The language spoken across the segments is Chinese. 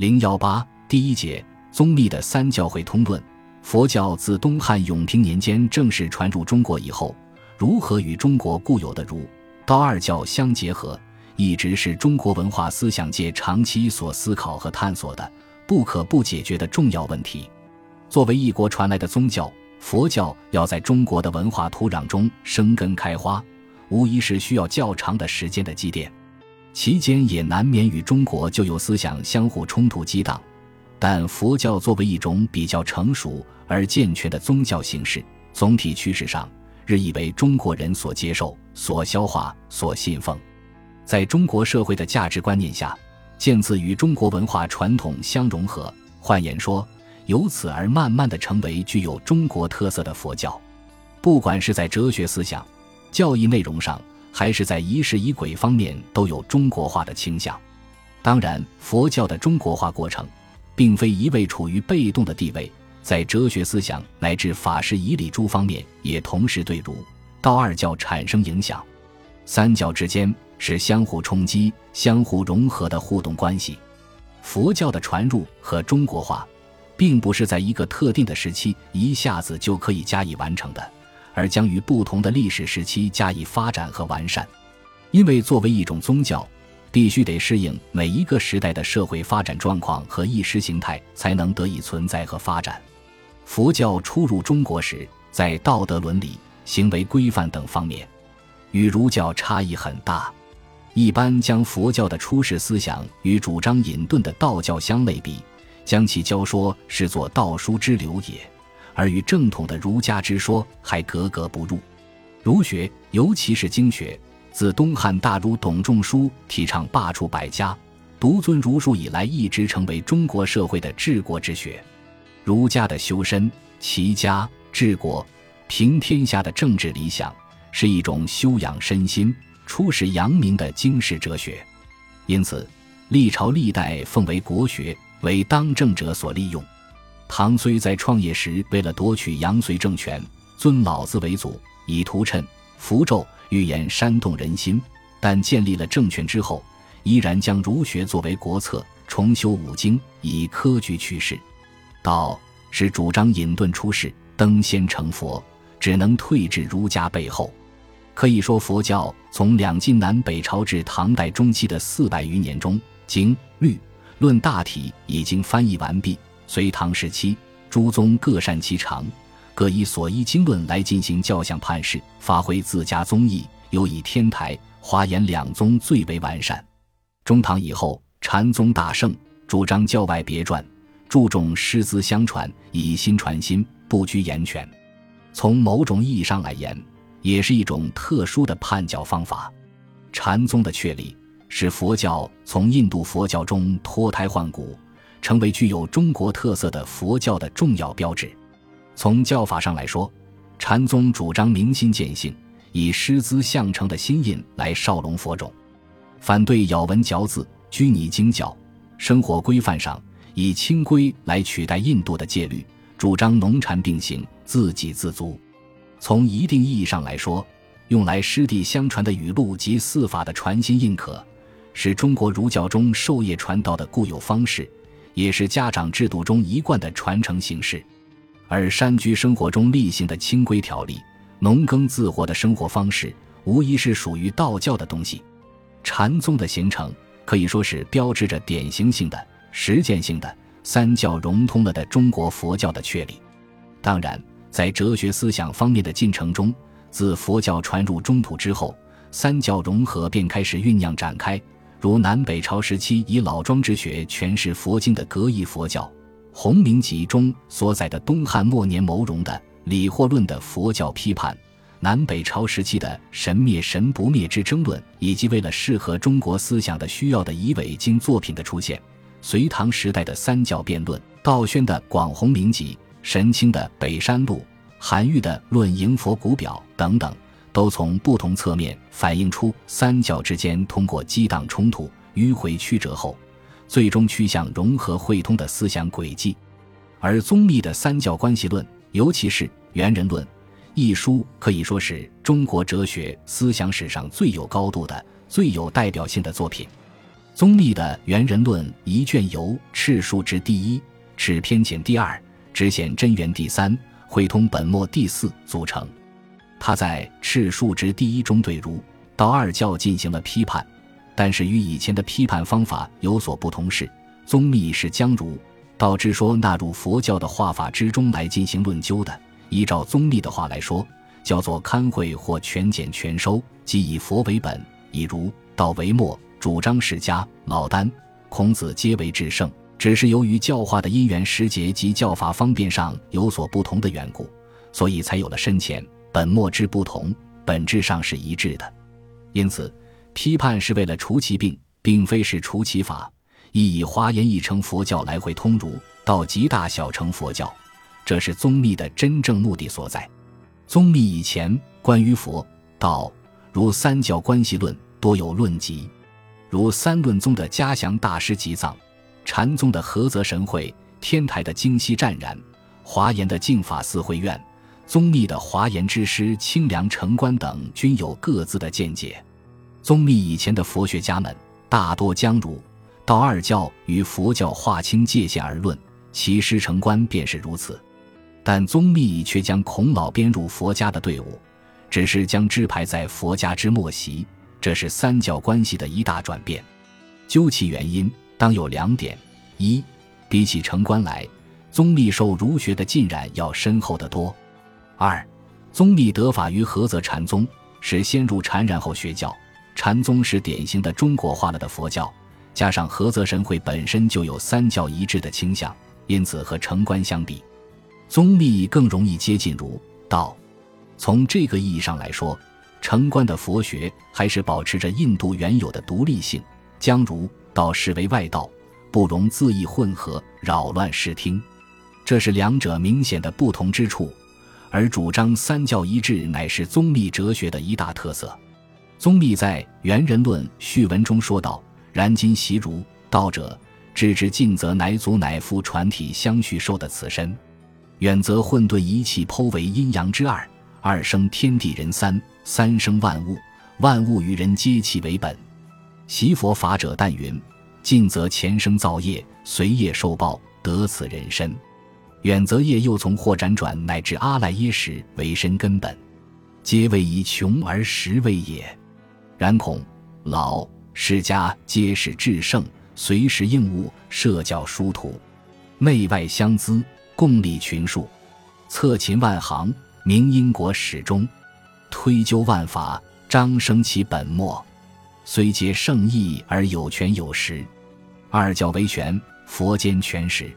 零幺八第一节宗密的三教会通论。佛教自东汉永平年间正式传入中国以后，如何与中国固有的儒、道二教相结合，一直是中国文化思想界长期所思考和探索的不可不解决的重要问题。作为异国传来的宗教，佛教要在中国的文化土壤中生根开花，无疑是需要较长的时间的积淀。其间也难免与中国旧有思想相互冲突激荡，但佛教作为一种比较成熟而健全的宗教形式，总体趋势上日益为中国人所接受、所消化、所信奉。在中国社会的价值观念下，渐次与中国文化传统相融合。换言说，由此而慢慢的成为具有中国特色的佛教。不管是在哲学思想、教义内容上，还是在仪式仪轨方面都有中国化的倾向。当然，佛教的中国化过程，并非一味处于被动的地位，在哲学思想乃至法事仪礼诸方面，也同时对儒、道二教产生影响。三教之间是相互冲击、相互融合的互动关系。佛教的传入和中国化，并不是在一个特定的时期一下子就可以加以完成的。而将于不同的历史时期加以发展和完善，因为作为一种宗教，必须得适应每一个时代的社会发展状况和意识形态，才能得以存在和发展。佛教初入中国时，在道德伦理、行为规范等方面，与儒教差异很大。一般将佛教的出世思想与主张隐遁的道教相类比，将其教说视作道书之流也。而与正统的儒家之说还格格不入。儒学，尤其是经学，自东汉大儒董仲舒提倡罢黜百家，独尊儒术以来，一直成为中国社会的治国之学。儒家的修身、齐家、治国、平天下的政治理想，是一种修养身心、出使扬名的经世哲学。因此，历朝历代奉为国学，为当政者所利用。唐虽在创业时，为了夺取杨隋政权，尊老子为祖，以图谶、符咒、预言煽动人心；但建立了政权之后，依然将儒学作为国策，重修五经，以科举取士。道是主张隐遁出世，登仙成佛，只能退至儒家背后。可以说，佛教从两晋南北朝至唐代中期的四百余年中，经律论大体已经翻译完毕。隋唐时期，诸宗各擅其长，各以所依经论来进行教相判事，发挥自家宗义，尤以天台、华严两宗最为完善。中唐以后，禅宗大盛，主张教外别传，注重师资相传，以心传心，不拘言权。从某种意义上来言，也是一种特殊的判教方法。禅宗的确立，使佛教从印度佛教中脱胎换骨。成为具有中国特色的佛教的重要标志。从教法上来说，禅宗主张明心见性，以师资相承的心印来少龙佛种，反对咬文嚼字、拘泥经教。生活规范上，以清规来取代印度的戒律，主张农禅并行，自给自足。从一定意义上来说，用来师弟相传的语录及四法的传心印可，是中国儒教中授业传道的固有方式。也是家长制度中一贯的传承形式，而山居生活中例行的清规条例、农耕自活的生活方式，无疑是属于道教的东西。禅宗的形成可以说是标志着典型性的、实践性的三教融通了的中国佛教的确立。当然，在哲学思想方面的进程中，自佛教传入中土之后，三教融合便开始酝酿展开。如南北朝时期以老庄之学诠释佛经的格义佛教，《洪明集》中所载的东汉末年牟荣的《理惑论》的佛教批判，南北朝时期的神灭神不灭之争论，以及为了适合中国思想的需要的以伪经作品的出现，隋唐时代的三教辩论，道宣的《广弘明集》，神清的《北山录》，韩愈的《论迎佛古表》等等。都从不同侧面反映出三教之间通过激荡冲突、迂回曲折后，最终趋向融合汇通的思想轨迹。而宗密的三教关系论，尤其是《元人论》一书，可以说是中国哲学思想史上最有高度的、最有代表性的作品。宗密的《元人论》一卷由赤数之第一、赤偏简第二、直显真元第三、汇通本末第四组成。他在赤数之第一中对儒、道二教进行了批判，但是与以前的批判方法有所不同是，宗密是将儒、道之说纳入佛教的画法之中来进行论究的。依照宗密的话来说，叫做堪会或全简全收，即以佛为本，以儒、道为末。主张释迦、老丹、孔子皆为至圣，只是由于教化的因缘时节及教法方便上有所不同的缘故，所以才有了深浅本末之不同，本质上是一致的。因此，批判是为了除其病，并非是除其法，亦以华严一乘佛教来回通儒到极大小乘佛教，这是宗密的真正目的所在。宗密以前关于佛道如三教关系论多有论集。如三论宗的嘉祥大师集藏，禅宗的菏泽神会，天台的京西湛然，华严的净法寺会院，宗密的华严之师清凉城关等，均有各自的见解。宗密以前的佛学家们大多将儒道二教与佛教划清界限而论，其师承观便是如此。但宗密却将孔老编入佛家的队伍，只是将支排在佛家之末席。这是三教关系的一大转变，究其原因，当有两点：一，比起成观来，宗密受儒学的浸染要深厚得多；二，宗密得法于菏泽禅宗，是先入禅然后学教。禅宗是典型的中国化了的佛教，加上菏泽神会本身就有三教一致的倾向，因此和成观相比，宗密更容易接近儒道。从这个意义上来说。成观的佛学还是保持着印度原有的独立性，将儒道视为外道，不容恣意混合，扰乱视听。这是两者明显的不同之处。而主张三教一致，乃是宗密哲学的一大特色。宗密在《元人论》序文中说道：“然今习儒道者，知之尽则乃祖乃父传体相续受的此身；远则混沌一气剖为阴阳之二。”二生天地人三，三生万物，万物与人皆气为本。习佛法者但云：尽则前生造业，随业受报，得此人身；远则业又从或辗转，乃至阿赖耶识为身根本，皆为以穷而实为也。然恐老世家皆是至圣，随时应物，设教殊途，内外相资，共立群术，策秦万行。明因果始终，推究万法，张生其本末，虽皆圣意而有权有实。二教为权，佛间权实。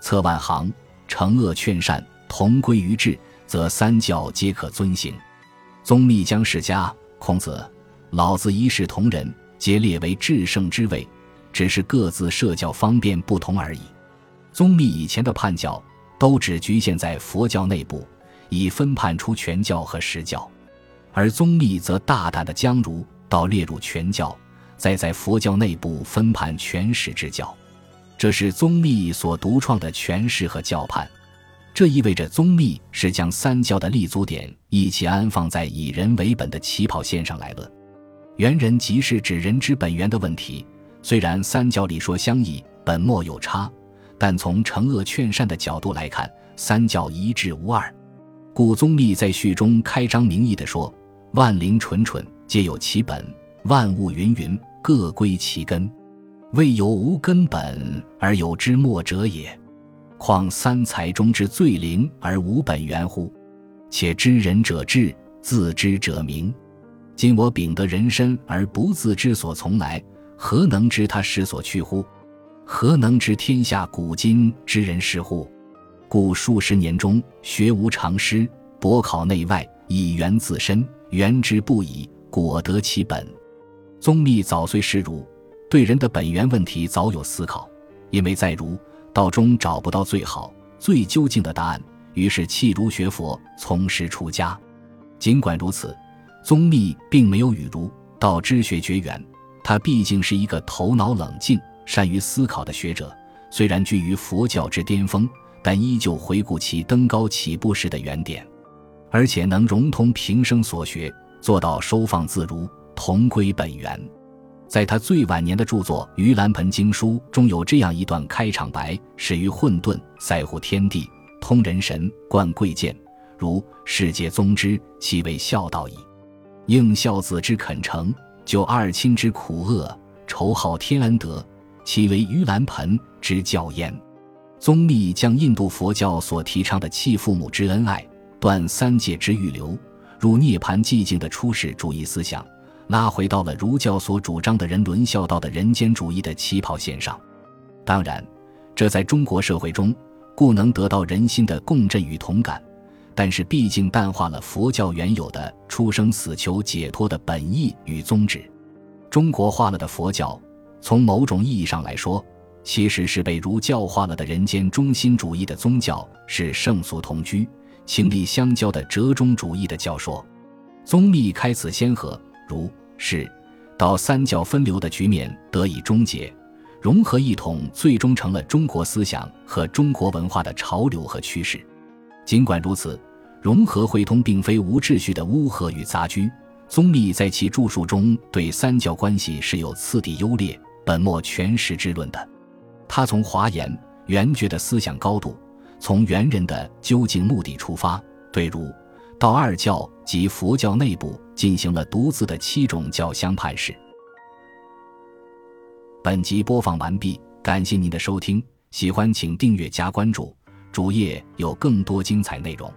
测万行，惩恶劝善，同归于治，则三教皆可遵行。宗密将释迦、孔子、老子一视同仁，皆列为至圣之位，只是各自设教方便不同而已。宗密以前的判教，都只局限在佛教内部。以分判出全教和实教，而宗密则大胆地将儒道列入全教，再在佛教内部分判全实之教，这是宗密所独创的诠释和教判。这意味着宗密是将三教的立足点一起安放在以人为本的起跑线上来论。元人即是指人之本源的问题。虽然三教理说相异，本末有差，但从惩恶劝善的角度来看，三教一致无二。故宗密在序中开张明义地说：“万灵蠢蠢，皆有其本；万物芸芸，各归其根。未有无根本而有之末者也。况三才中之最灵而无本源乎？且知人者智，自知者明。今我秉得人身而不自知所从来，何能知他始所去乎？何能知天下古今之人事乎？”故数十年中，学无常师，博考内外，以圆自身，圆之不已，果得其本。宗密早虽识儒，对人的本源问题早有思考，因为在儒道中找不到最好、最究竟的答案，于是弃儒学佛，从师出家。尽管如此，宗密并没有与儒道之学绝缘，他毕竟是一个头脑冷静、善于思考的学者，虽然居于佛教之巅峰。但依旧回顾其登高起步时的原点，而且能融通平生所学，做到收放自如，同归本源。在他最晚年的著作《盂兰盆经书》中有这样一段开场白：“始于混沌，塞乎天地，通人神，贯贵贱。如世界宗之，其为孝道矣。应孝子之恳诚，救二亲之苦厄，酬好天恩德，其为盂兰盆之教焉。”宗密将印度佛教所提倡的弃父母之恩爱、断三界之欲流、入涅盘寂静的出世主义思想。拉回到了儒教所主张的人伦孝道的人间主义的起跑线上。当然，这在中国社会中故能得到人心的共振与同感，但是毕竟淡化了佛教原有的出生死求解脱的本意与宗旨。中国化了的佛教，从某种意义上来说，其实是被儒教化了的人间中心主义的宗教，是圣俗同居、情理相交的折中主义的教说。宗密开此先河。如是，到三教分流的局面得以终结，融合一统最终成了中国思想和中国文化的潮流和趋势。尽管如此，融合汇通并非无秩序的乌合与杂居。宗密在其著述中对三教关系是有次第优劣、本末全实之论的。他从华严圆觉的思想高度，从猿人的究竟目的出发，对儒。道二教及佛教内部进行了独自的七种教相判式。本集播放完毕，感谢您的收听，喜欢请订阅加关注，主页有更多精彩内容。